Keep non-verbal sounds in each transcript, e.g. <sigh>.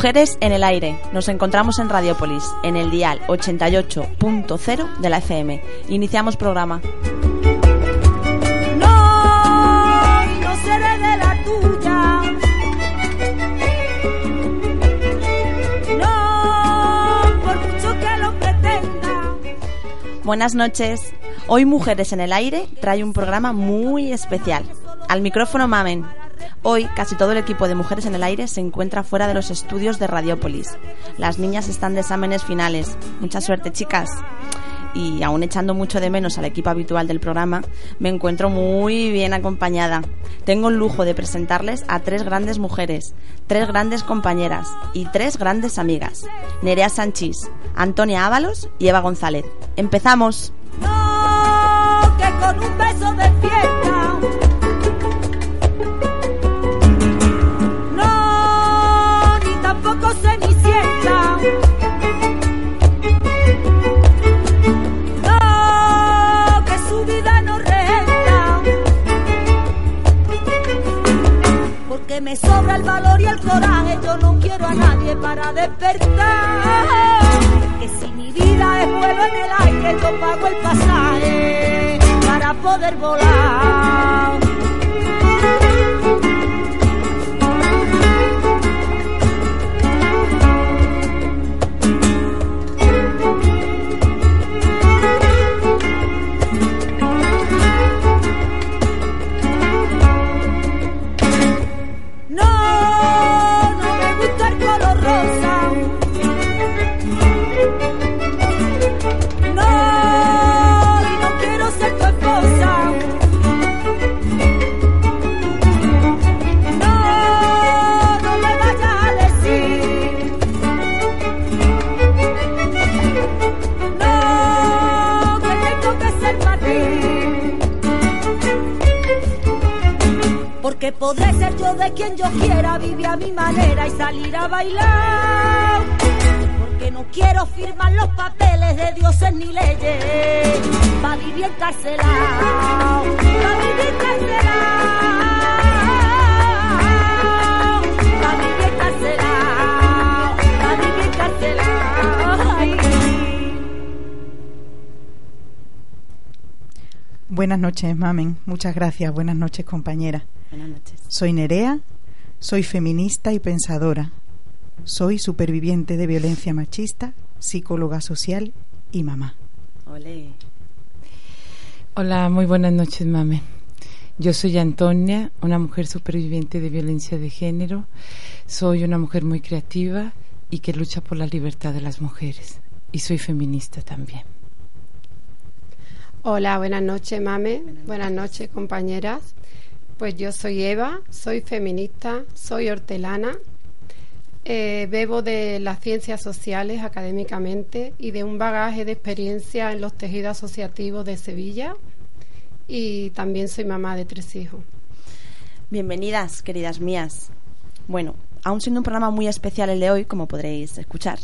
Mujeres en el aire. Nos encontramos en Radiopolis, en el dial 88.0 de la FM. Iniciamos programa. No, no seré de la tuya. No, por mucho que lo pretenda. Buenas noches. Hoy Mujeres en el aire trae un programa muy especial. Al micrófono Mamen. Hoy casi todo el equipo de Mujeres en el Aire se encuentra fuera de los estudios de Radiopolis. Las niñas están de exámenes finales. Mucha suerte, chicas. Y aún echando mucho de menos al equipo habitual del programa, me encuentro muy bien acompañada. Tengo el lujo de presentarles a tres grandes mujeres, tres grandes compañeras y tres grandes amigas. Nerea Sanchís, Antonia Ábalos y Eva González. ¡Empezamos! No, que con un beso despierta. No, coraje, yo no quiero a nadie para despertar. Que si mi vida es vuelo en el aire, yo pago el pasaje para poder volar. Podré ser yo de quien yo quiera, vivir a mi manera y salir a bailar. Porque no quiero firmar los papeles de dioses ni leyes. Pa' vivir encarcelado, Buenas noches, Mamen. Muchas gracias. Buenas noches, compañera. Buenas noches. Soy Nerea, soy feminista y pensadora. Soy superviviente de violencia machista, psicóloga social y mamá. Ole. Hola, muy buenas noches, mame. Yo soy Antonia, una mujer superviviente de violencia de género. Soy una mujer muy creativa y que lucha por la libertad de las mujeres. Y soy feminista también. Hola, buenas noches, mame. Buenas, noches, compañeras. Pues yo soy Eva, soy feminista, soy hortelana, eh, bebo de las ciencias sociales académicamente y de un bagaje de experiencia en los tejidos asociativos de Sevilla y también soy mamá de tres hijos. Bienvenidas, queridas mías. Bueno, aún siendo un programa muy especial el de hoy, como podréis escuchar,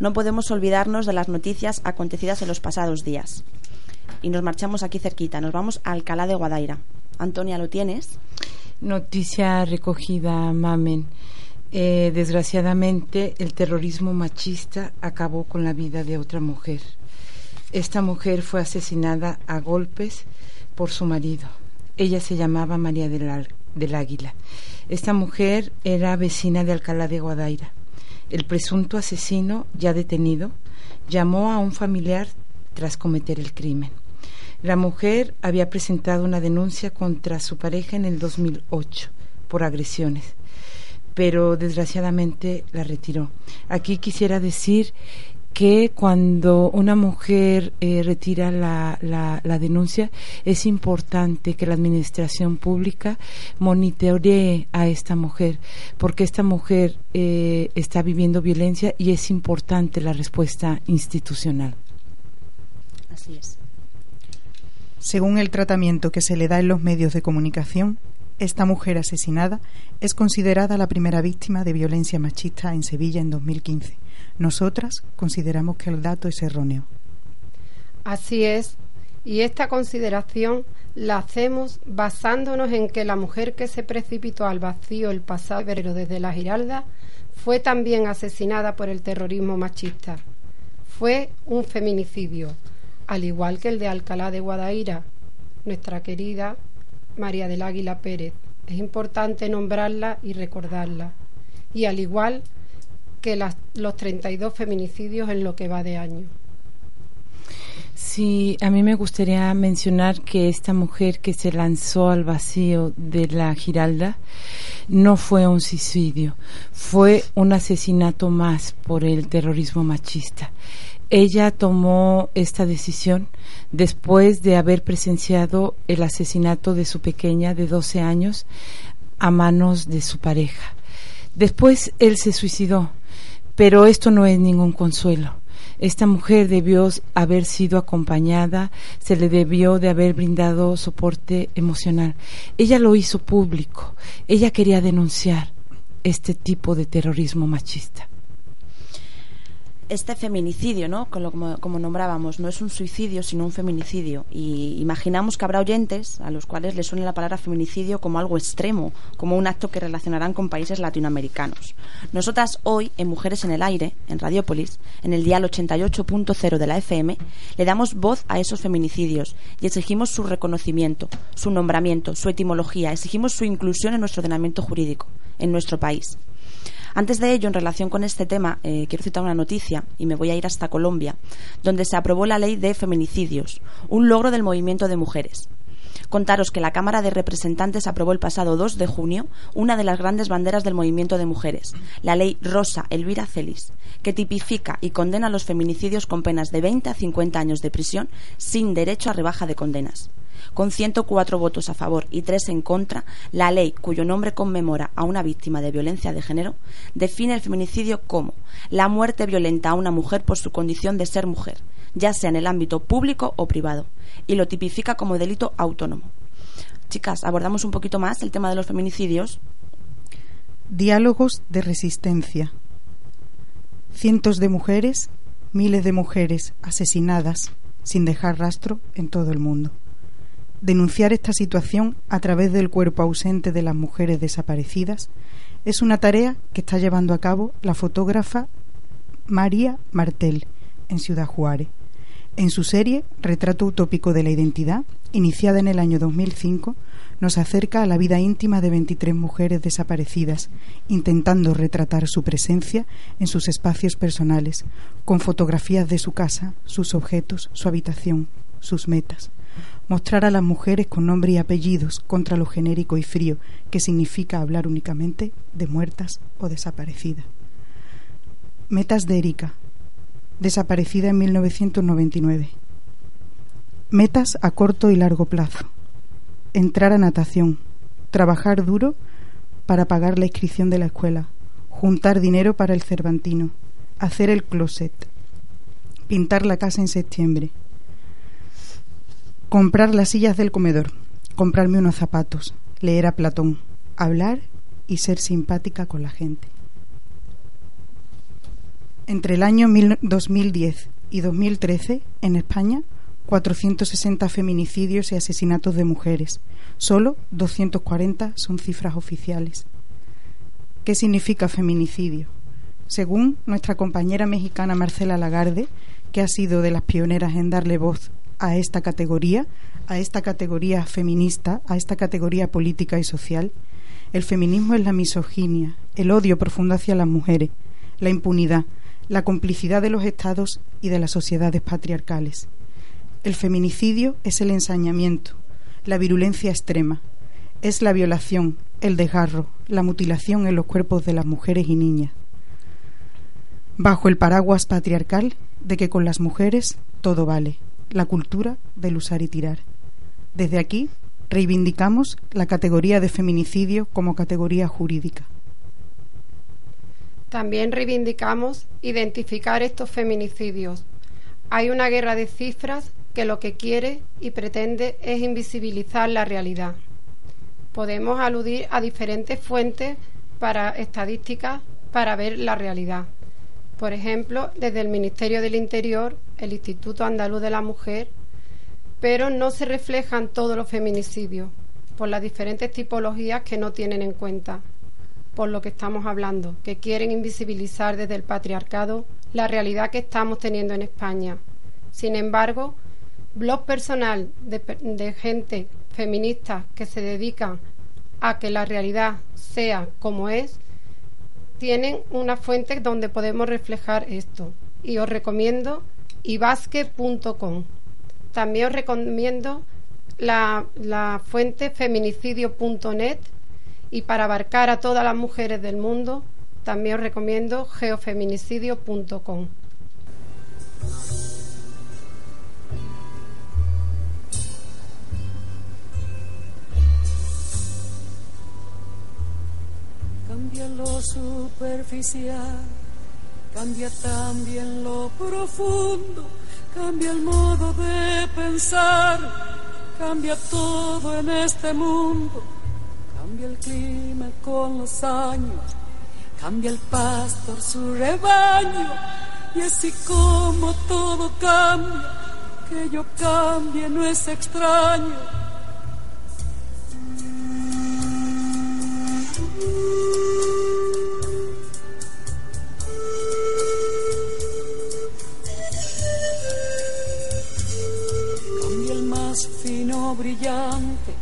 no podemos olvidarnos de las noticias acontecidas en los pasados días. Y nos marchamos aquí cerquita, nos vamos a Alcalá de Guadaira. Antonia, ¿lo tienes? Noticia recogida, mamen. Eh, desgraciadamente, el terrorismo machista acabó con la vida de otra mujer. Esta mujer fue asesinada a golpes por su marido. Ella se llamaba María del, del Águila. Esta mujer era vecina de Alcalá de Guadaira. El presunto asesino, ya detenido, llamó a un familiar tras cometer el crimen. La mujer había presentado una denuncia contra su pareja en el 2008 por agresiones, pero desgraciadamente la retiró. Aquí quisiera decir que cuando una mujer eh, retira la, la, la denuncia es importante que la administración pública monitoree a esta mujer porque esta mujer eh, está viviendo violencia y es importante la respuesta institucional. Así es. Según el tratamiento que se le da en los medios de comunicación, esta mujer asesinada es considerada la primera víctima de violencia machista en Sevilla en 2015. Nosotras consideramos que el dato es erróneo. Así es, y esta consideración la hacemos basándonos en que la mujer que se precipitó al vacío el pasado febrero desde la Giralda fue también asesinada por el terrorismo machista. Fue un feminicidio, al igual que el de Alcalá de Guadaira, nuestra querida María del Águila Pérez. Es importante nombrarla y recordarla. Y al igual que las, los 32 feminicidios en lo que va de año. Sí, a mí me gustaría mencionar que esta mujer que se lanzó al vacío de la Giralda no fue un suicidio, fue un asesinato más por el terrorismo machista. Ella tomó esta decisión después de haber presenciado el asesinato de su pequeña de 12 años a manos de su pareja. Después él se suicidó, pero esto no es ningún consuelo esta mujer debió haber sido acompañada, se le debió de haber brindado soporte emocional. Ella lo hizo público, ella quería denunciar este tipo de terrorismo machista este feminicidio, ¿no? Como, como, nombrábamos, no es un suicidio, sino un feminicidio. Y imaginamos que habrá oyentes a los cuales les suene la palabra feminicidio como algo extremo, como un acto que relacionarán con países latinoamericanos. Nosotras hoy, en Mujeres en el Aire, en Radiópolis, en el dial 88.0 de la FM, le damos voz a esos feminicidios y exigimos su reconocimiento, su nombramiento, su etimología, exigimos su inclusión en nuestro ordenamiento jurídico, en nuestro país. Antes de ello, en relación con este tema, eh, quiero citar una noticia y me voy a ir hasta Colombia, donde se aprobó la ley de feminicidios, un logro del movimiento de mujeres. Contaros que la Cámara de Representantes aprobó el pasado 2 de junio una de las grandes banderas del movimiento de mujeres, la ley Rosa Elvira Celis, que tipifica y condena los feminicidios con penas de 20 a 50 años de prisión sin derecho a rebaja de condenas. Con 104 votos a favor y 3 en contra, la ley, cuyo nombre conmemora a una víctima de violencia de género, define el feminicidio como la muerte violenta a una mujer por su condición de ser mujer, ya sea en el ámbito público o privado, y lo tipifica como delito autónomo. Chicas, abordamos un poquito más el tema de los feminicidios. Diálogos de resistencia. Cientos de mujeres, miles de mujeres asesinadas sin dejar rastro en todo el mundo denunciar esta situación a través del cuerpo ausente de las mujeres desaparecidas es una tarea que está llevando a cabo la fotógrafa María Martel en Ciudad Juárez. En su serie Retrato utópico de la identidad, iniciada en el año 2005, nos acerca a la vida íntima de 23 mujeres desaparecidas, intentando retratar su presencia en sus espacios personales, con fotografías de su casa, sus objetos, su habitación, sus metas mostrar a las mujeres con nombre y apellidos contra lo genérico y frío que significa hablar únicamente de muertas o desaparecidas. Metas de Erika, desaparecida en 1999. Metas a corto y largo plazo. Entrar a natación, trabajar duro para pagar la inscripción de la escuela, juntar dinero para el Cervantino, hacer el closet, pintar la casa en septiembre, comprar las sillas del comedor, comprarme unos zapatos, leer a Platón, hablar y ser simpática con la gente. Entre el año 2010 y 2013, en España, 460 feminicidios y asesinatos de mujeres. Solo 240 son cifras oficiales. ¿Qué significa feminicidio? Según nuestra compañera mexicana Marcela Lagarde, que ha sido de las pioneras en darle voz a esta categoría, a esta categoría feminista, a esta categoría política y social. El feminismo es la misoginia, el odio profundo hacia las mujeres, la impunidad, la complicidad de los estados y de las sociedades patriarcales. El feminicidio es el ensañamiento, la virulencia extrema, es la violación, el desgarro, la mutilación en los cuerpos de las mujeres y niñas. Bajo el paraguas patriarcal de que con las mujeres todo vale la cultura del usar y tirar. Desde aquí reivindicamos la categoría de feminicidio como categoría jurídica. También reivindicamos identificar estos feminicidios. Hay una guerra de cifras que lo que quiere y pretende es invisibilizar la realidad. Podemos aludir a diferentes fuentes para estadísticas para ver la realidad. Por ejemplo, desde el Ministerio del Interior el Instituto Andaluz de la Mujer, pero no se reflejan todos los feminicidios por las diferentes tipologías que no tienen en cuenta. Por lo que estamos hablando, que quieren invisibilizar desde el patriarcado la realidad que estamos teniendo en España. Sin embargo, blog personal de, gente feminista que se dedica a que la realidad sea como es, tienen una fuente donde podemos reflejar esto. Y os recomiendo ibasque.com. También os recomiendo la, la fuente feminicidio.net y para abarcar a todas las mujeres del mundo, también os recomiendo geofeminicidio.com. Cambia lo superficial, cambia también lo profundo, cambia el modo de pensar, cambia todo en este mundo Cambia el clima con los años, cambia el pastor su rebaño, y así como todo cambia, que yo cambie no es extraño. Cambia el más fino brillante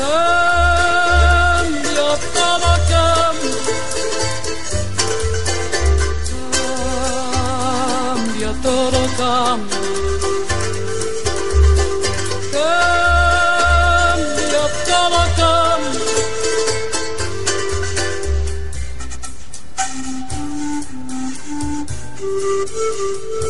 Cambia todo cambia. Cambia, todo cambia. Cambia, todo cambia. su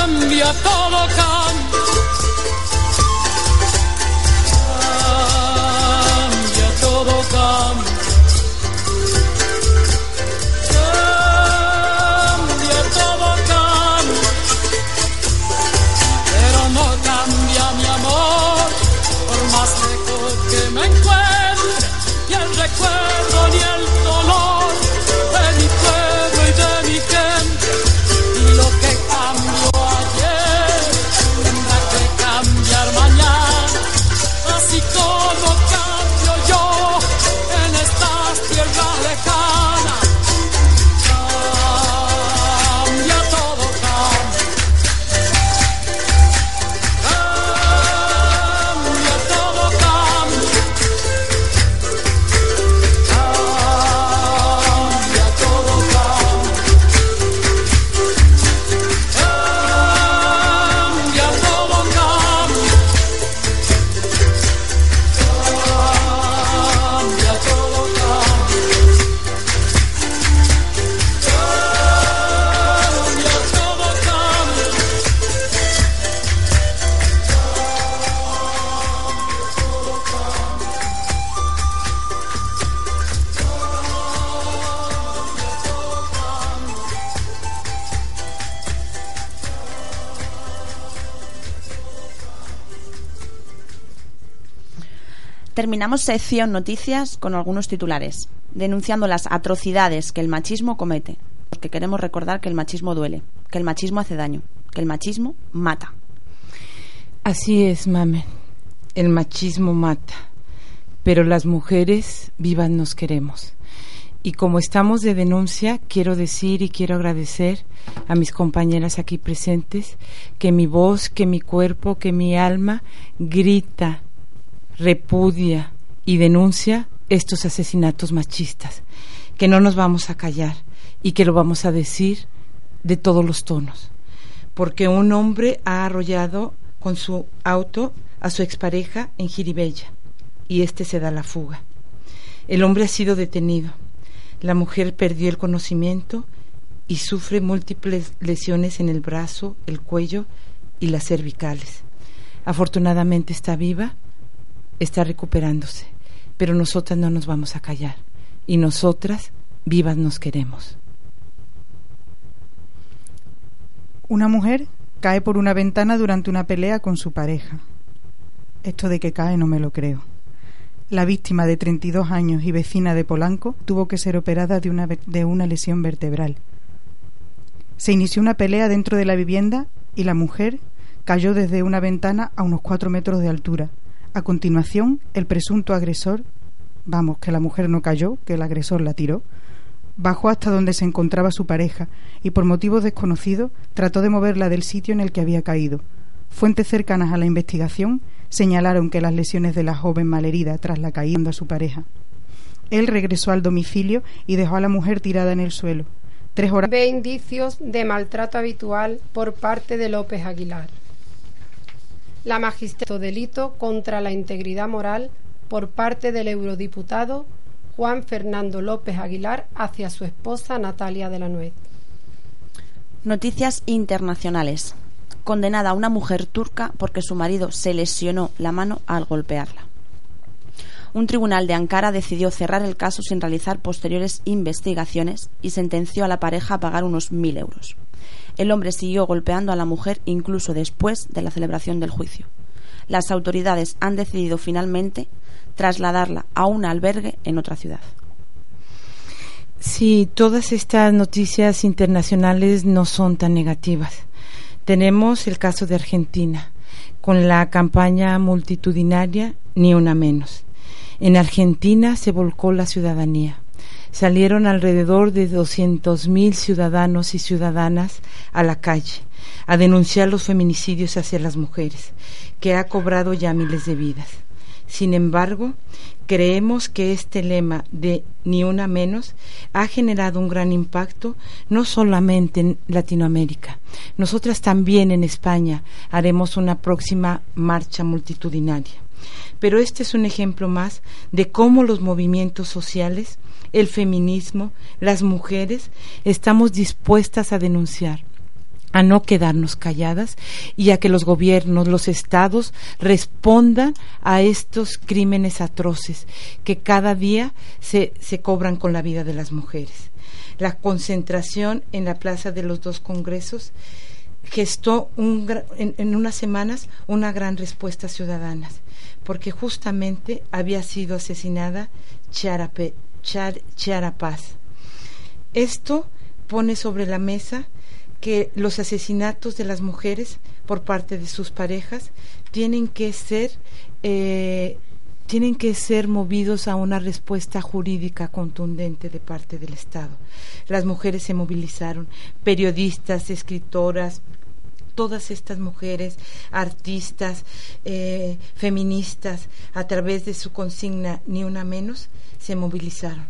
Cambia, todo cambia. Terminamos sección noticias con algunos titulares, denunciando las atrocidades que el machismo comete, porque queremos recordar que el machismo duele, que el machismo hace daño, que el machismo mata. Así es, mame. El machismo mata, pero las mujeres vivas nos queremos. Y como estamos de denuncia, quiero decir y quiero agradecer a mis compañeras aquí presentes que mi voz, que mi cuerpo, que mi alma grita repudia y denuncia estos asesinatos machistas, que no nos vamos a callar y que lo vamos a decir de todos los tonos, porque un hombre ha arrollado con su auto a su expareja en Jiribella y éste se da la fuga. El hombre ha sido detenido, la mujer perdió el conocimiento y sufre múltiples lesiones en el brazo, el cuello y las cervicales. Afortunadamente está viva está recuperándose, pero nosotras no nos vamos a callar y nosotras vivas nos queremos. Una mujer cae por una ventana durante una pelea con su pareja. Esto de que cae no me lo creo. La víctima de 32 años y vecina de Polanco tuvo que ser operada de una, de una lesión vertebral. Se inició una pelea dentro de la vivienda y la mujer cayó desde una ventana a unos cuatro metros de altura, a continuación, el presunto agresor, vamos, que la mujer no cayó, que el agresor la tiró, bajó hasta donde se encontraba su pareja y por motivos desconocidos trató de moverla del sitio en el que había caído. Fuentes cercanas a la investigación señalaron que las lesiones de la joven malherida tras la caída a su pareja. Él regresó al domicilio y dejó a la mujer tirada en el suelo. Tres horas. Ve indicios de maltrato habitual por parte de López Aguilar la magistrado delito contra la integridad moral por parte del eurodiputado Juan Fernando López Aguilar hacia su esposa Natalia de la Nuez. Noticias internacionales. Condenada una mujer turca porque su marido se lesionó la mano al golpearla. Un tribunal de Ankara decidió cerrar el caso sin realizar posteriores investigaciones y sentenció a la pareja a pagar unos mil euros. El hombre siguió golpeando a la mujer incluso después de la celebración del juicio. Las autoridades han decidido finalmente trasladarla a un albergue en otra ciudad. Sí, todas estas noticias internacionales no son tan negativas. Tenemos el caso de Argentina, con la campaña multitudinaria Ni una menos. En Argentina se volcó la ciudadanía salieron alrededor de 200.000 ciudadanos y ciudadanas a la calle a denunciar los feminicidios hacia las mujeres, que ha cobrado ya miles de vidas. Sin embargo, creemos que este lema de ni una menos ha generado un gran impacto no solamente en Latinoamérica. Nosotras también en España haremos una próxima marcha multitudinaria. Pero este es un ejemplo más de cómo los movimientos sociales el feminismo, las mujeres, estamos dispuestas a denunciar a no quedarnos calladas y a que los gobiernos, los estados respondan a estos crímenes atroces que cada día se, se cobran con la vida de las mujeres. La concentración en la Plaza de los Dos Congresos gestó un, en, en, unas semanas una gran respuesta ciudadana, porque justamente había sido asesinada Chiarapaz. Esto pone sobre la mesa que los asesinatos de las mujeres por parte de sus parejas tienen que ser eh, tienen que ser movidos a una respuesta jurídica contundente de parte del Estado. Las mujeres se movilizaron, periodistas, escritoras, todas estas mujeres, artistas, eh, feministas, a través de su consigna Ni una menos, se movilizaron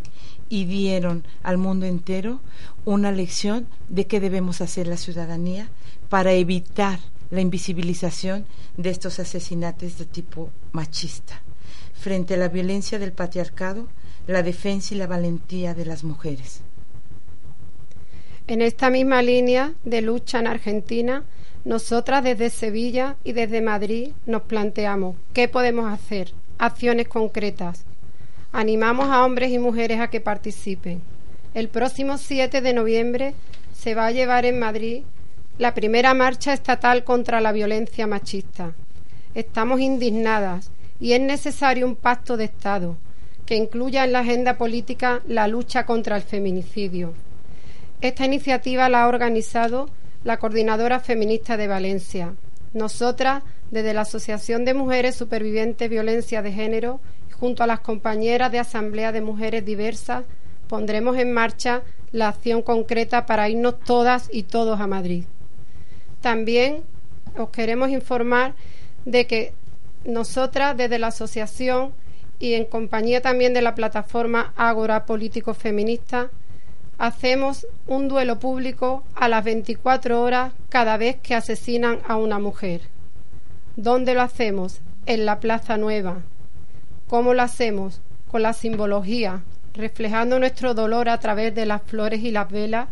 y dieron al mundo entero una lección de qué debemos hacer la ciudadanía para evitar la invisibilización de estos asesinatos de tipo machista. Frente a la violencia del patriarcado, la defensa y la valentía de las mujeres. En esta misma línea de lucha en Argentina, nosotras desde Sevilla y desde Madrid nos planteamos qué podemos hacer, acciones concretas, Animamos a hombres y mujeres a que participen. El próximo 7 de noviembre se va a llevar en Madrid la primera marcha estatal contra la violencia machista. Estamos indignadas y es necesario un pacto de Estado que incluya en la agenda política la lucha contra el feminicidio. Esta iniciativa la ha organizado la Coordinadora Feminista de Valencia. Nosotras, desde la Asociación de Mujeres Supervivientes Violencia de Género, junto a las compañeras de Asamblea de Mujeres Diversas, pondremos en marcha la acción concreta para irnos todas y todos a Madrid. También os queremos informar de que nosotras desde la asociación y en compañía también de la plataforma Ágora Político Feminista hacemos un duelo público a las 24 horas cada vez que asesinan a una mujer. ¿Dónde lo hacemos? En la Plaza Nueva. ¿Cómo lo hacemos? Con la simbología, reflejando nuestro dolor a través de las flores y las velas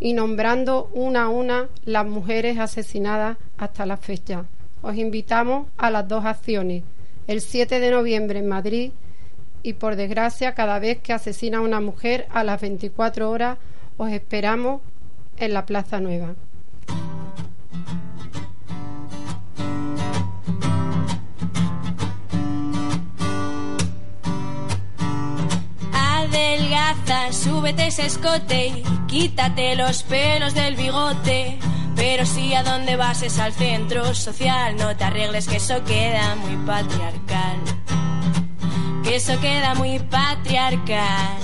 y nombrando una a una las mujeres asesinadas hasta la fecha. Os invitamos a las dos acciones, el 7 de noviembre en Madrid y por desgracia cada vez que asesina a una mujer a las 24 horas os esperamos en la Plaza Nueva. Adelgaza, súbete ese escote y quítate los pelos del bigote. Pero si a dónde vas es al centro social, no te arregles que eso queda muy patriarcal. Que eso queda muy patriarcal.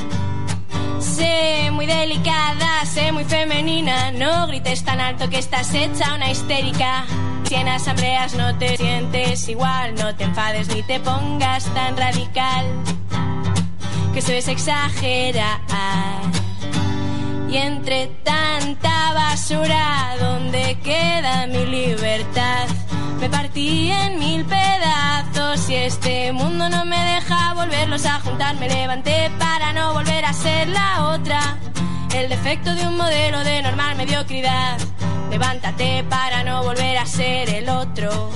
Sé muy delicada, sé muy femenina, no grites tan alto que estás hecha una histérica. Si en asambleas no te sientes igual, no te enfades ni te pongas tan radical. Que eso es exagerar. Y entre tanta basura, ¿dónde queda mi libertad? Me partí en mil pedazos y este mundo no me volverlos a juntar. Me levanté para no volver a ser la otra. El defecto de un modelo de normal mediocridad. Levántate para no volver a ser el otro.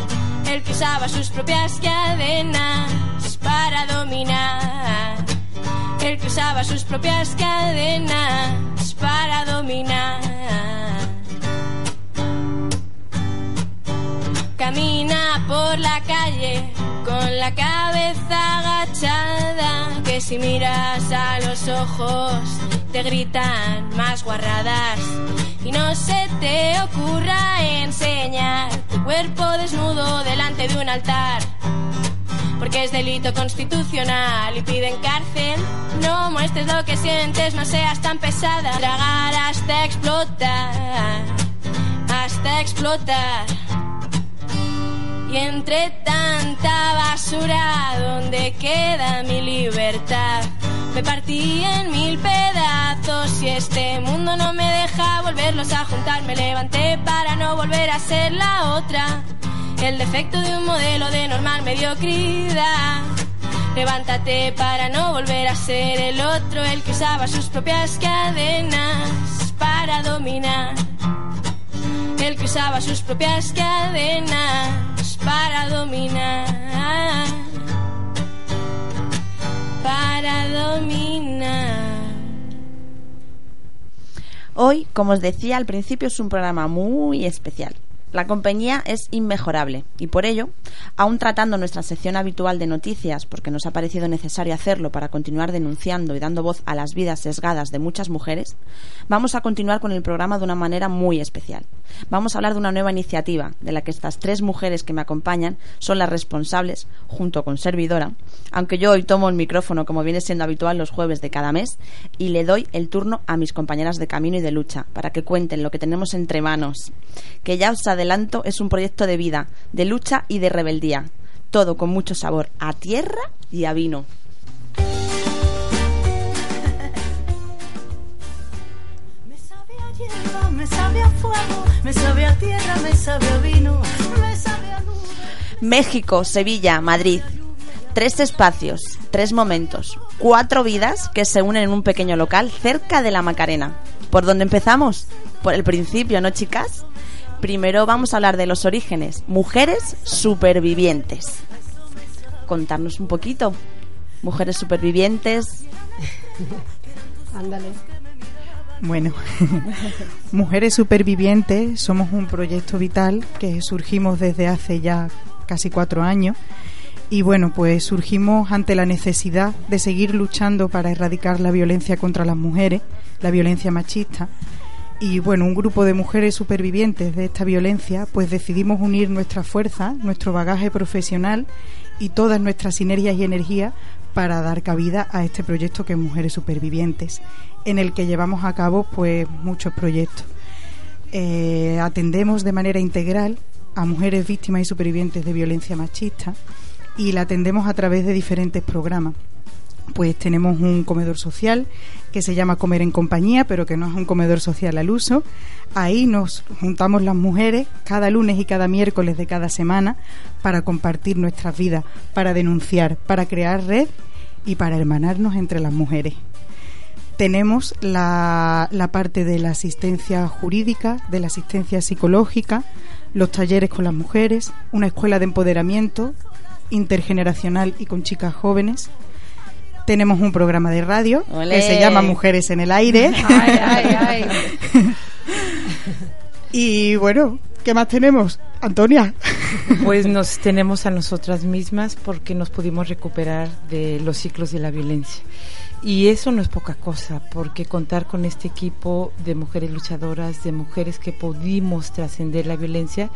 El que usaba sus propias cadenas para dominar. El que usaba sus propias cadenas para dominar. Camina por la calle con la agachada, que si miras a los ojos te gritan más guarradas. Y no se te ocurra enseñar tu cuerpo desnudo delante de un altar porque es delito constitucional y piden cárcel. No muestres lo que sientes, no seas tan pesada. Tragar hasta explotar, hasta explotar. Entre tanta basura, ¿dónde queda mi libertad? Me partí en mil pedazos y este mundo no me deja volverlos a juntar. Me levanté para no volver a ser la otra el defecto de un modelo de normal mediocridad. Levántate para no volver a ser el otro, el que usaba sus propias cadenas para dominar. Que usaba sus propias cadenas para dominar. Para dominar. Hoy, como os decía al principio, es un programa muy especial. La compañía es inmejorable y por ello, aún tratando nuestra sección habitual de noticias, porque nos ha parecido necesario hacerlo para continuar denunciando y dando voz a las vidas sesgadas de muchas mujeres, vamos a continuar con el programa de una manera muy especial. Vamos a hablar de una nueva iniciativa de la que estas tres mujeres que me acompañan son las responsables, junto con servidora, aunque yo hoy tomo el micrófono como viene siendo habitual los jueves de cada mes y le doy el turno a mis compañeras de camino y de lucha para que cuenten lo que tenemos entre manos, que ya os es un proyecto de vida, de lucha y de rebeldía, todo con mucho sabor a tierra y a vino. <laughs> Me sabe a hierba, me sabe a fuego, me sabe a tierra, me sabe a vino, me sabe a luz. México, Sevilla, Madrid. Tres espacios, tres momentos, cuatro vidas que se unen en un pequeño local cerca de la Macarena. ¿Por dónde empezamos? Por el principio, ¿no, chicas? Primero vamos a hablar de los orígenes. Mujeres supervivientes. Contarnos un poquito. Mujeres supervivientes. <laughs> Ándale. Bueno, <laughs> Mujeres Supervivientes somos un proyecto vital que surgimos desde hace ya casi cuatro años Y bueno, pues surgimos ante la necesidad de seguir luchando para erradicar la violencia contra las mujeres, la violencia machista. Y bueno, un grupo de mujeres supervivientes de esta violencia, pues decidimos unir nuestra fuerza, nuestro bagaje profesional y todas nuestras sinergias y energías para dar cabida a este proyecto que es Mujeres Supervivientes, en el que llevamos a cabo pues muchos proyectos. Eh, atendemos de manera integral a mujeres víctimas y supervivientes de violencia machista y la atendemos a través de diferentes programas. Pues tenemos un comedor social que se llama Comer en Compañía, pero que no es un comedor social al uso. Ahí nos juntamos las mujeres cada lunes y cada miércoles de cada semana para compartir nuestras vidas, para denunciar, para crear red y para hermanarnos entre las mujeres tenemos la, la, parte de la asistencia jurídica, de la asistencia psicológica, los talleres con las mujeres, una escuela de empoderamiento intergeneracional y con chicas jóvenes. Tenemos un programa de radio que se llama Mujeres en el Aire. <laughs> y bueno, ¿qué más tenemos? Antonia. Pues nos tenemos a nosotras mismas porque nos pudimos recuperar de los ciclos de la violencia. Y eso no es poca cosa, porque contar con este equipo de mujeres luchadoras, de mujeres que pudimos trascender la violencia,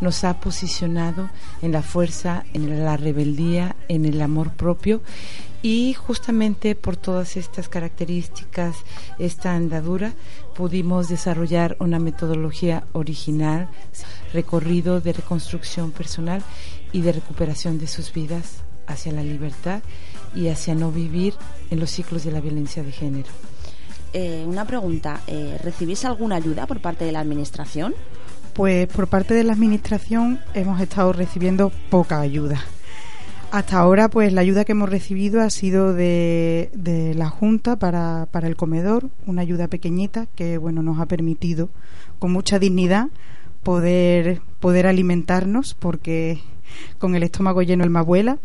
nos ha posicionado en la fuerza, en la rebeldía, en el amor propio. Y justamente por todas estas características, esta andadura, pudimos desarrollar una metodología original, recorrido de reconstrucción personal y de recuperación de sus vidas hacia la libertad y hacia no vivir en los ciclos de la violencia de género. Eh, una pregunta, eh, ¿recibís alguna ayuda por parte de la Administración? Pues por parte de la Administración hemos estado recibiendo poca ayuda. Hasta ahora, pues la ayuda que hemos recibido ha sido de, la Junta para, para, el comedor, una ayuda pequeñita que bueno nos ha permitido con mucha dignidad poder, poder alimentarnos, porque con el estómago lleno el abuela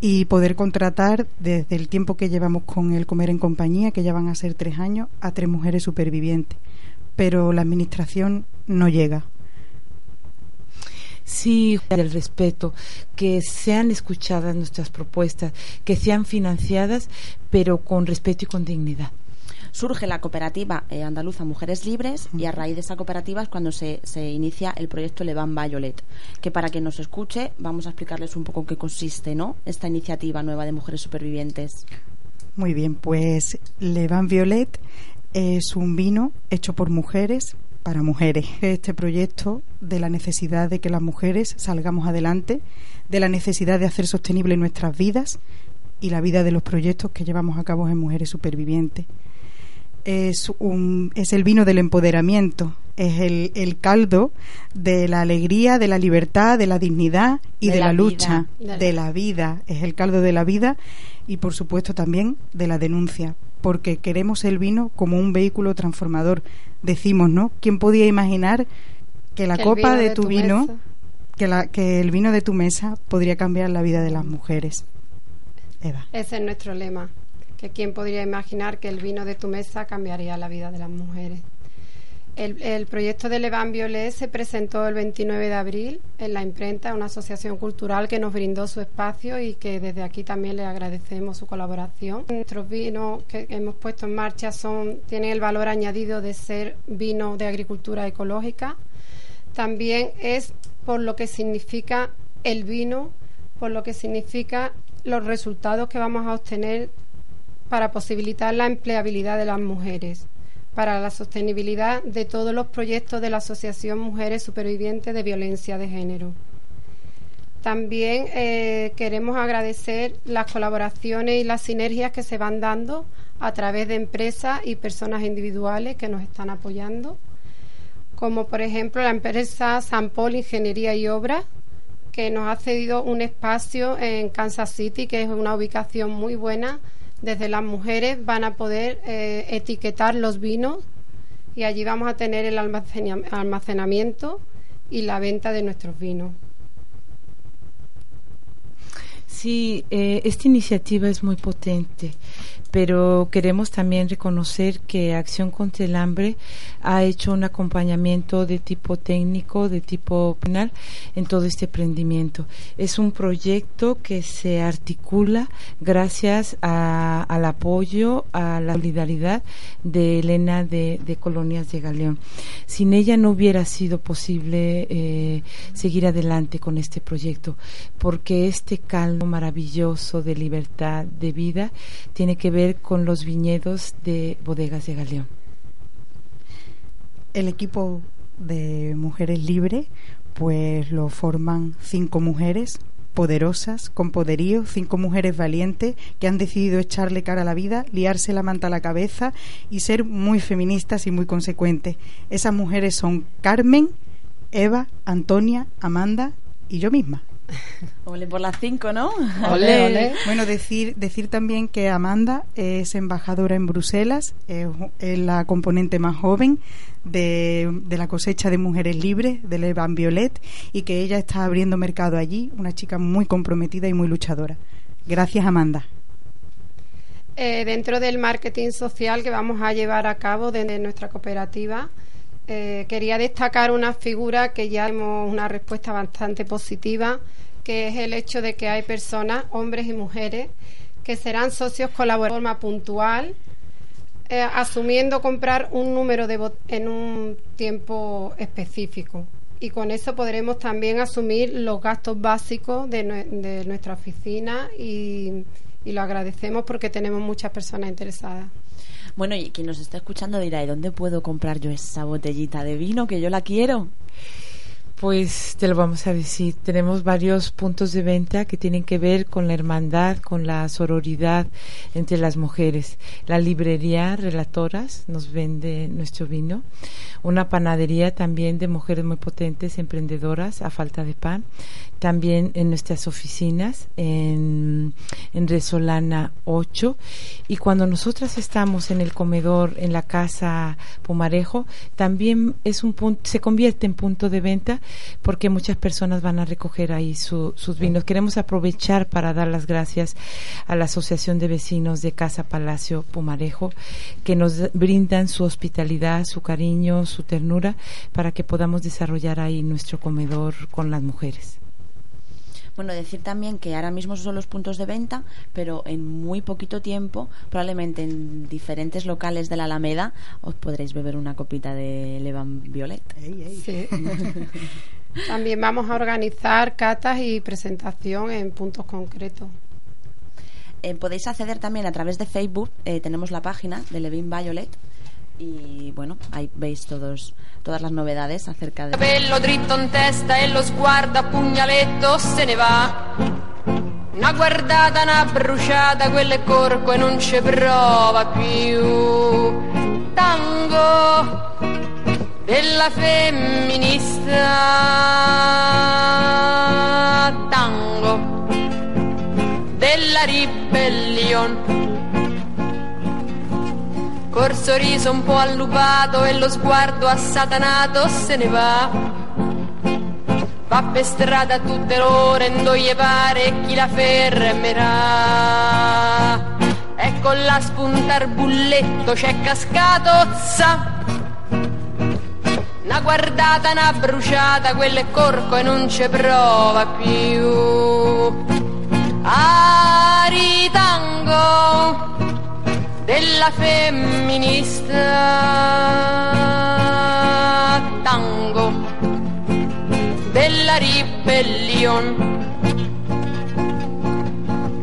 y poder contratar desde el tiempo que llevamos con el comer en compañía, que ya van a ser tres años, a tres mujeres supervivientes. Pero la administración no llega. Sí, el respeto, que sean escuchadas nuestras propuestas, que sean financiadas, pero con respeto y con dignidad surge la cooperativa eh, andaluza Mujeres Libres y a raíz de esa cooperativa es cuando se, se inicia el proyecto Levan Violet, que para quien nos escuche vamos a explicarles un poco en qué consiste ¿no? esta iniciativa nueva de mujeres supervivientes. Muy bien, pues Levan Violet es un vino hecho por mujeres para mujeres. Este proyecto de la necesidad de que las mujeres salgamos adelante, de la necesidad de hacer sostenible nuestras vidas y la vida de los proyectos que llevamos a cabo en Mujeres Supervivientes es, un, es el vino del empoderamiento, es el, el, caldo de la alegría, de la libertad, de la dignidad y de, la, lucha, de la vida. Es el caldo de la vida y, por supuesto, también de la denuncia, porque queremos el vino como un vehículo transformador. Decimos, ¿no? ¿Quién podía imaginar que la copa de, tu, vino, que, la, que el vino de tu mesa podría cambiar la vida de las mujeres? Eva. Ese es nuestro lema que quién podría imaginar que el vino de tu mesa cambiaría la vida de las mujeres. El, proyecto de Levan Violet se presentó el 29 de abril en la imprenta, una asociación cultural que nos brindó su espacio y que desde aquí también le agradecemos su colaboración. Nuestros vinos que hemos puesto en marcha son, tienen el valor añadido de ser vino de agricultura ecológica. También es por lo que significa el vino, por lo que significa los resultados que vamos a obtener para posibilitar la empleabilidad de las mujeres, para la sostenibilidad de todos los proyectos de la Asociación Mujeres Supervivientes de Violencia de Género. También eh, queremos agradecer las colaboraciones y las sinergias que se van dando a través de empresas y personas individuales que nos están apoyando, como por ejemplo la empresa San Paul Ingeniería y Obras, que nos ha cedido un espacio en Kansas City, que es una ubicación muy buena desde las mujeres van a poder eh, etiquetar los vinos y allí vamos a tener el almacenamiento y la venta de nuestros vinos. Sí, eh, esta iniciativa es muy potente pero queremos también reconocer que Acción contra el Hambre ha hecho un acompañamiento de tipo técnico, de tipo penal, en todo este emprendimiento. Es un proyecto que se articula gracias al apoyo, a la solidaridad de Elena de, Colonias de Galeón. Sin ella no hubiera sido posible eh, seguir adelante con este proyecto, porque este caldo maravilloso de libertad, de vida, tiene que ver con los viñedos de Bodegas de Galeón. El equipo de Mujeres Libres pues lo forman cinco mujeres poderosas, con poderío, cinco mujeres valientes que han decidido echarle cara a la vida, liarse la manta a la cabeza y ser muy feministas y muy consecuentes. Esas mujeres son Carmen, Eva, Antonia, Amanda y yo misma. <laughs> Ole por las cinco, ¿no? Ole, Bueno, decir, decir también que Amanda es embajadora en Bruselas, es, la componente más joven de, la cosecha de mujeres libres del Evan Violet y que ella está abriendo mercado allí, una chica muy comprometida y muy luchadora. Gracias, Amanda. Eh, dentro del marketing social que vamos a llevar a cabo desde nuestra cooperativa, eh, quería destacar una figura que ya hemos una respuesta bastante positiva, que es el hecho de que hay personas, hombres y mujeres, que serán socios colaboradores de forma puntual, eh, asumiendo comprar un número de en un tiempo específico. Y con eso podremos también asumir los gastos básicos de, nuestra oficina y lo agradecemos porque tenemos muchas personas interesadas. Bueno, y quien nos está escuchando dirá, ¿y dónde puedo comprar yo esa botellita de vino que yo la quiero? Pues te lo vamos a decir. Tenemos varios puntos de venta que tienen que ver con la hermandad, con la sororidad entre las mujeres. La librería Relatoras nos vende nuestro vino. Una panadería también de mujeres muy potentes, emprendedoras, a falta de pan. También en nuestras oficinas, en, Resolana 8. Y cuando nosotras estamos en el comedor, en la casa Pumarejo, también es un punto, se convierte en punto de venta porque muchas personas van a recoger ahí sus vinos. Queremos aprovechar para dar las gracias a la Asociación de Vecinos de Casa Palacio Pumarejo, que nos brindan su hospitalidad, su cariño, su ternura, para que podamos desarrollar ahí nuestro comedor con las mujeres. Bueno, decir también que ahora mismo son los puntos de venta, pero en muy poquito tiempo, probablemente en diferentes locales de la Alameda, os podréis beber una copita de Levan Violet. <laughs> también vamos a organizar catas y presentación en puntos concretos. Eh, podéis acceder también a través de Facebook, eh, tenemos la página de Levin Violet y bueno, ahí veis todos todas las novedades acerca de... Capello dritto in testa e lo sguardo a pugnaletto se ne va. Una guardata, una bruciata, quello è corco e non ci prova più. Tango della femminista. Tango della ribellione Col sorriso un po' allupato e lo sguardo assatanato se ne va. Va per strada tutte le ore, pare chi la fermerà. E con la spunta bulletto c'è cascato, sa. Una guardata, una bruciata, quello è corco e non ci prova più. Aritango della femminista. Tango. Della ribellion.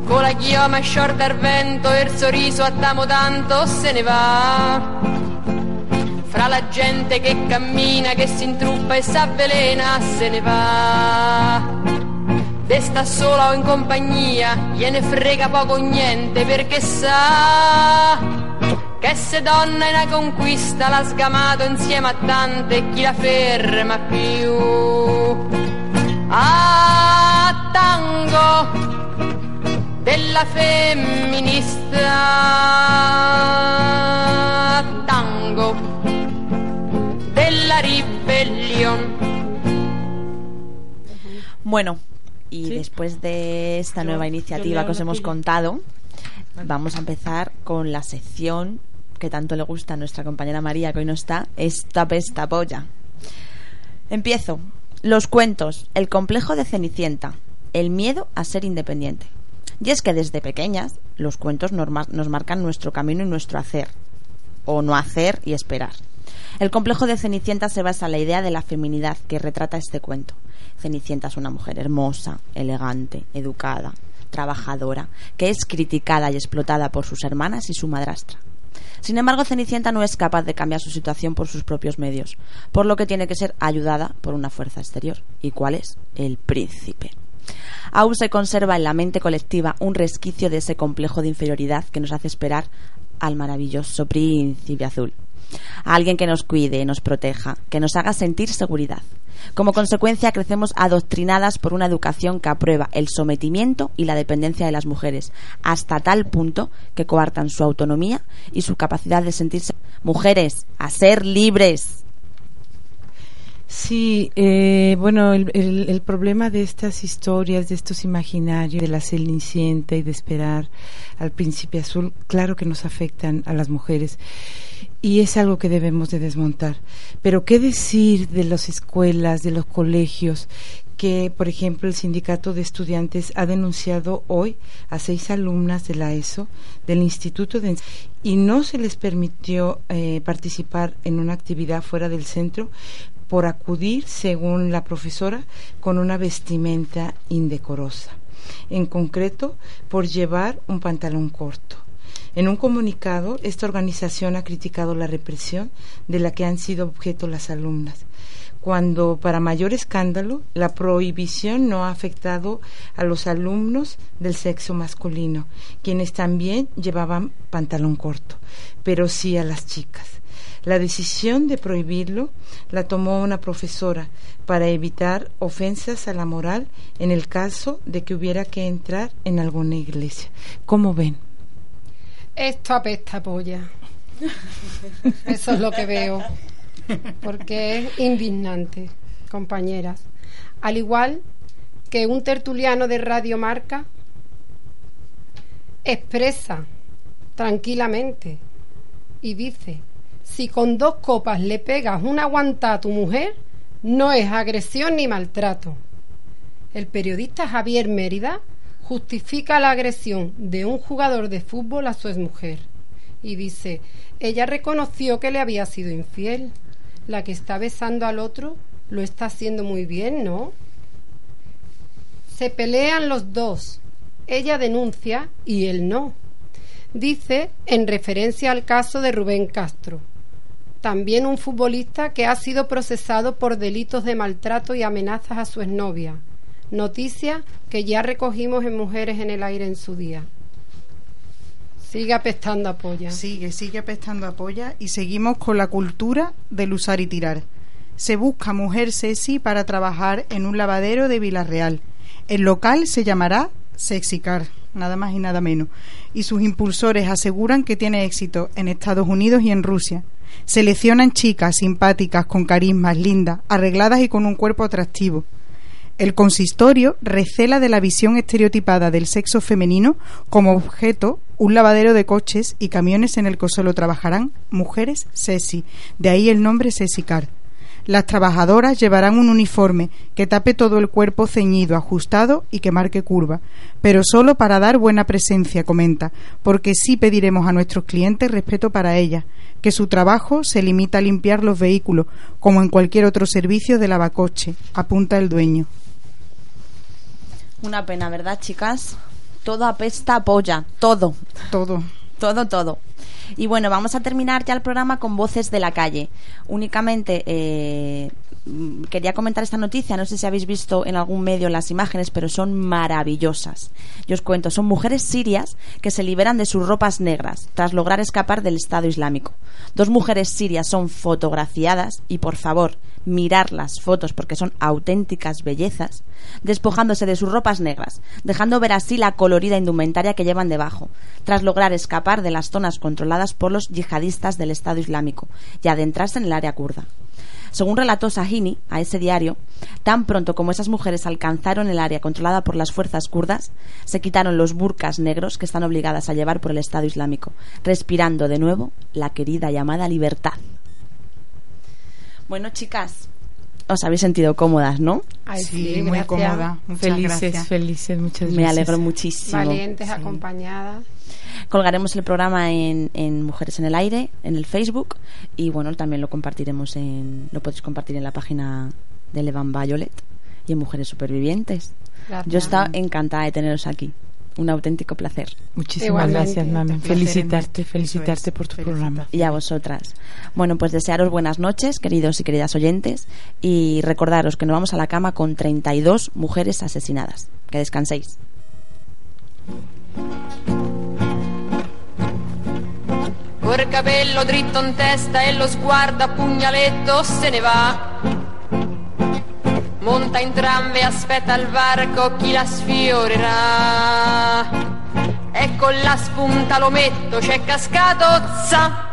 Con la chioma sciorta al vento e il sorriso a tamo tanto se ne va. Fra la gente che cammina che si intruppa e s'avvelena se ne va Desta sola o in compagnia, gliene frega poco o niente perché sa che se donna è una conquista l'ha sgamato insieme a tante chi la ferma più. Ah, tango della femminista, tango della ribellion. Bueno, Y Sí. después de esta Yo- nueva iniciativa que os hemos contado, vamos a empezar con la sección que tanto le gusta a nuestra compañera María, que hoy no está, esta pesta polla. Empiezo. Los cuentos, el complejo de Cenicienta, el miedo a ser independiente. Y es que desde pequeñas los cuentos nos marcan nuestro camino y nuestro hacer, o no hacer y esperar. El complejo de Cenicienta se basa en la idea de la feminidad que retrata este cuento. Cenicienta es una mujer hermosa, elegante, educada, trabajadora, que es criticada y explotada por sus hermanas y su madrastra. Sin embargo, Cenicienta no es capaz de cambiar su situación por sus propios medios, por lo que tiene que ser ayudada por una fuerza exterior. ¿Y cuál es? El príncipe. Aún se conserva en la mente colectiva un resquicio de ese complejo de inferioridad que nos hace esperar al maravilloso príncipe azul. A alguien que nos cuide, nos proteja, que nos haga sentir seguridad. Como consecuencia, crecemos adoctrinadas por una educación que aprueba el sometimiento y la dependencia de las mujeres, hasta tal punto que coartan su autonomía y su capacidad de sentirse mujeres, a ser libres. Sí, eh, bueno, el, problema de estas historias, de estos imaginarios, de la Cenicienta y de esperar al príncipe azul, claro que nos afectan a las mujeres y es algo que debemos de desmontar. Pero ¿qué decir de las escuelas, de los colegios? que, por ejemplo, el sindicato de estudiantes ha denunciado hoy a seis alumnas de la ESO del Instituto de y no se les permitió eh, participar en una actividad fuera del centro por acudir, según la profesora, con una vestimenta indecorosa. En concreto, por llevar un pantalón corto. En un comunicado, esta organización ha criticado la represión de la que han sido objeto las alumnas, cuando, para mayor escándalo, la prohibición no ha afectado a los alumnos del sexo masculino, quienes también llevaban pantalón corto, pero sí a las chicas. La decisión de prohibirlo la tomó una profesora para evitar ofensas a la moral en el caso de que hubiera que entrar en alguna iglesia. ¿Cómo ven? Esto apesta polla. Eso es lo que veo. Porque es indignante, compañeras. Al igual que un tertuliano de Radio Marca expresa tranquilamente y dice, si con dos copas le pegas una aguantada a tu mujer, no es agresión ni maltrato. El periodista Javier Mérida justifica la agresión de un jugador de fútbol a su exmujer y dice, ella reconoció que le había sido infiel. La que está besando al otro lo está haciendo muy bien, ¿no? Se pelean los dos. Ella denuncia y él no. Dice en referencia al caso de Rubén Castro, también un futbolista que ha sido procesado por delitos de maltrato y amenazas a su exnovia. Noticia que ya recogimos en Mujeres en el Aire en su día. Sigue apestando a polla. Sigue, sigue apestando a polla y seguimos con la cultura del usar y tirar. Se busca mujer sexy para trabajar en un lavadero de Villarreal. El local se llamará Sexicar, nada más y nada menos. Y sus impulsores aseguran que tiene éxito en Estados Unidos y en Rusia. Seleccionan chicas simpáticas, con carismas, lindas, arregladas y con un cuerpo atractivo. El consistorio recela de la visión estereotipada del sexo femenino como objeto un lavadero de coches y camiones en el que solo trabajarán mujeres sexy, de ahí el nombre Sesicar. Las trabajadoras llevarán un uniforme que tape todo el cuerpo ceñido, ajustado y que marque curva, pero solo para dar buena presencia, comenta, porque sí pediremos a nuestros clientes respeto para ellas, que su trabajo se limita a limpiar los vehículos, como en cualquier otro servicio de lavacoche, apunta el dueño. Una pena, ¿verdad, chicas? Todo apesta a polla, todo. Todo. Todo, todo. Y bueno, vamos a terminar ya el programa con voces de la calle. Únicamente eh, quería comentar esta noticia, no sé si habéis visto en algún medio las imágenes, pero son maravillosas. Yo os cuento, son mujeres sirias que se liberan de sus ropas negras tras lograr escapar del Estado Islámico. Dos mujeres sirias son fotografiadas y por favor, mirar las fotos porque son auténticas bellezas, despojándose de sus ropas negras, dejando ver así la colorida indumentaria que llevan debajo, tras lograr escapar de las zonas controladas por los yihadistas del Estado Islámico y adentrarse en el área kurda. Según relató Sahini a ese diario, tan pronto como esas mujeres alcanzaron el área controlada por las fuerzas kurdas, se quitaron los burkas negros que están obligadas a llevar por el Estado Islámico, respirando de nuevo la querida llamada libertad. Bueno, chicas, os habéis sentido cómodas, ¿no? Ay, Sí, sí, muy gracias. cómoda. Muchas Felices, gracias. felices, muchas gracias. Me alegro muchísimo. Valientes, acompañadas. Colgaremos el programa en, en Mujeres en el Aire, en el Facebook, y bueno, también lo compartiremos en, lo podéis compartir en la página de Levan Violet y en Mujeres Supervivientes. Gracias. Yo estaba encantada de teneros aquí. Un auténtico placer. Muchísimas Igualmente. gracias, placer Felicitarte, felicitarte es, por tu programa. Y a vosotras. Bueno, pues desearos buenas noches, queridos y queridas oyentes, y recordaros que nos vamos a la cama con 32 mujeres asesinadas. Que descanséis. Col capello dritto in testa e lo sguardo a pugnaletto se ne va. Monta in tramve, aspetta al varco chi la sfiorerà. E con la spunta lo metto, c'è cascato, za.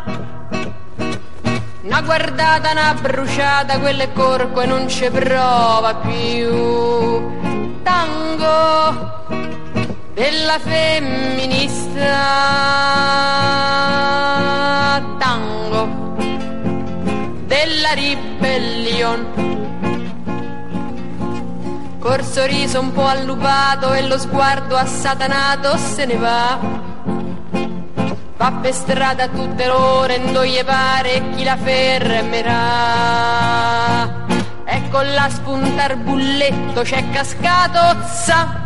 Una guardata, una bruciata, quello corco e non ci prova più. Tango della femminista tango della ribellion col sorriso un po' allupato e lo sguardo assatanato se ne va. Va per strada tutte le ore non gli pare chi la fermerà? E con la spunta al bulletto c'è cascato za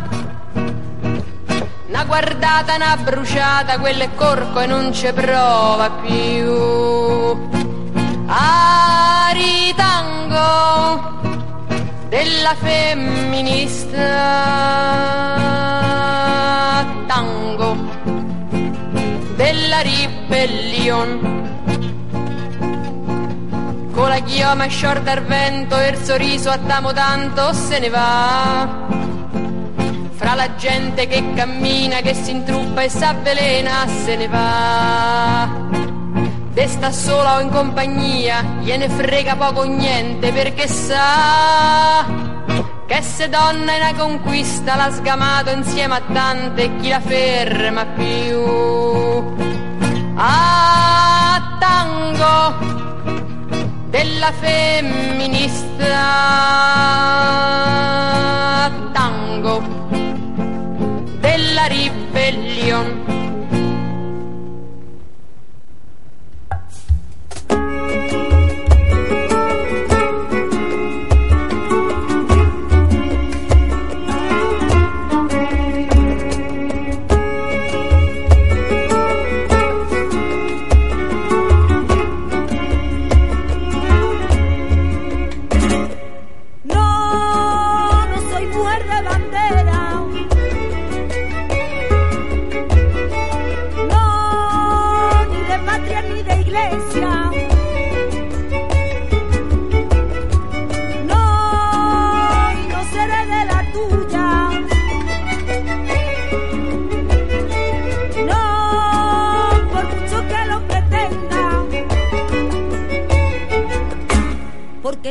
una guardata, una bruciata, quello è corco e non ci prova più. Aritango della femminista. Tango della ribellion. Con la chioma sciorta al vento e il sorriso a tamo tanto se ne va fra la gente che cammina, che si intruppa e s'avvelena, se ne va. Desta sola o in compagnia, gliene frega poco niente perché sa che se donna è una conquista l'ha sgamato insieme a tante e chi la ferma più. A tango della femminista tango della ribellion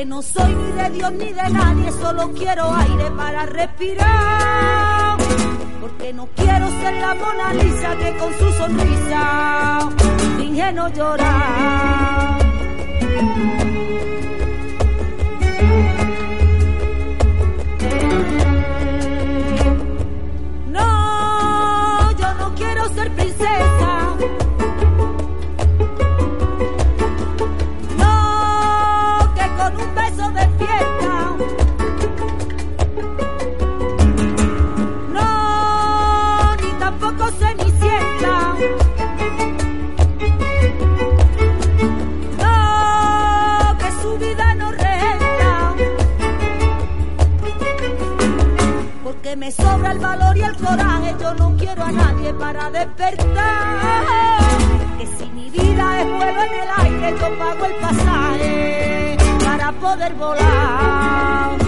Porque no soy ni de Dios ni de nadie, solo quiero aire para respirar. Porque no quiero ser la Mona Lisa que con su sonrisa finge no llorar. No quiero a nadie para despertar. Que si mi vida es vuelo en el aire, yo pago el pasaje para poder volar.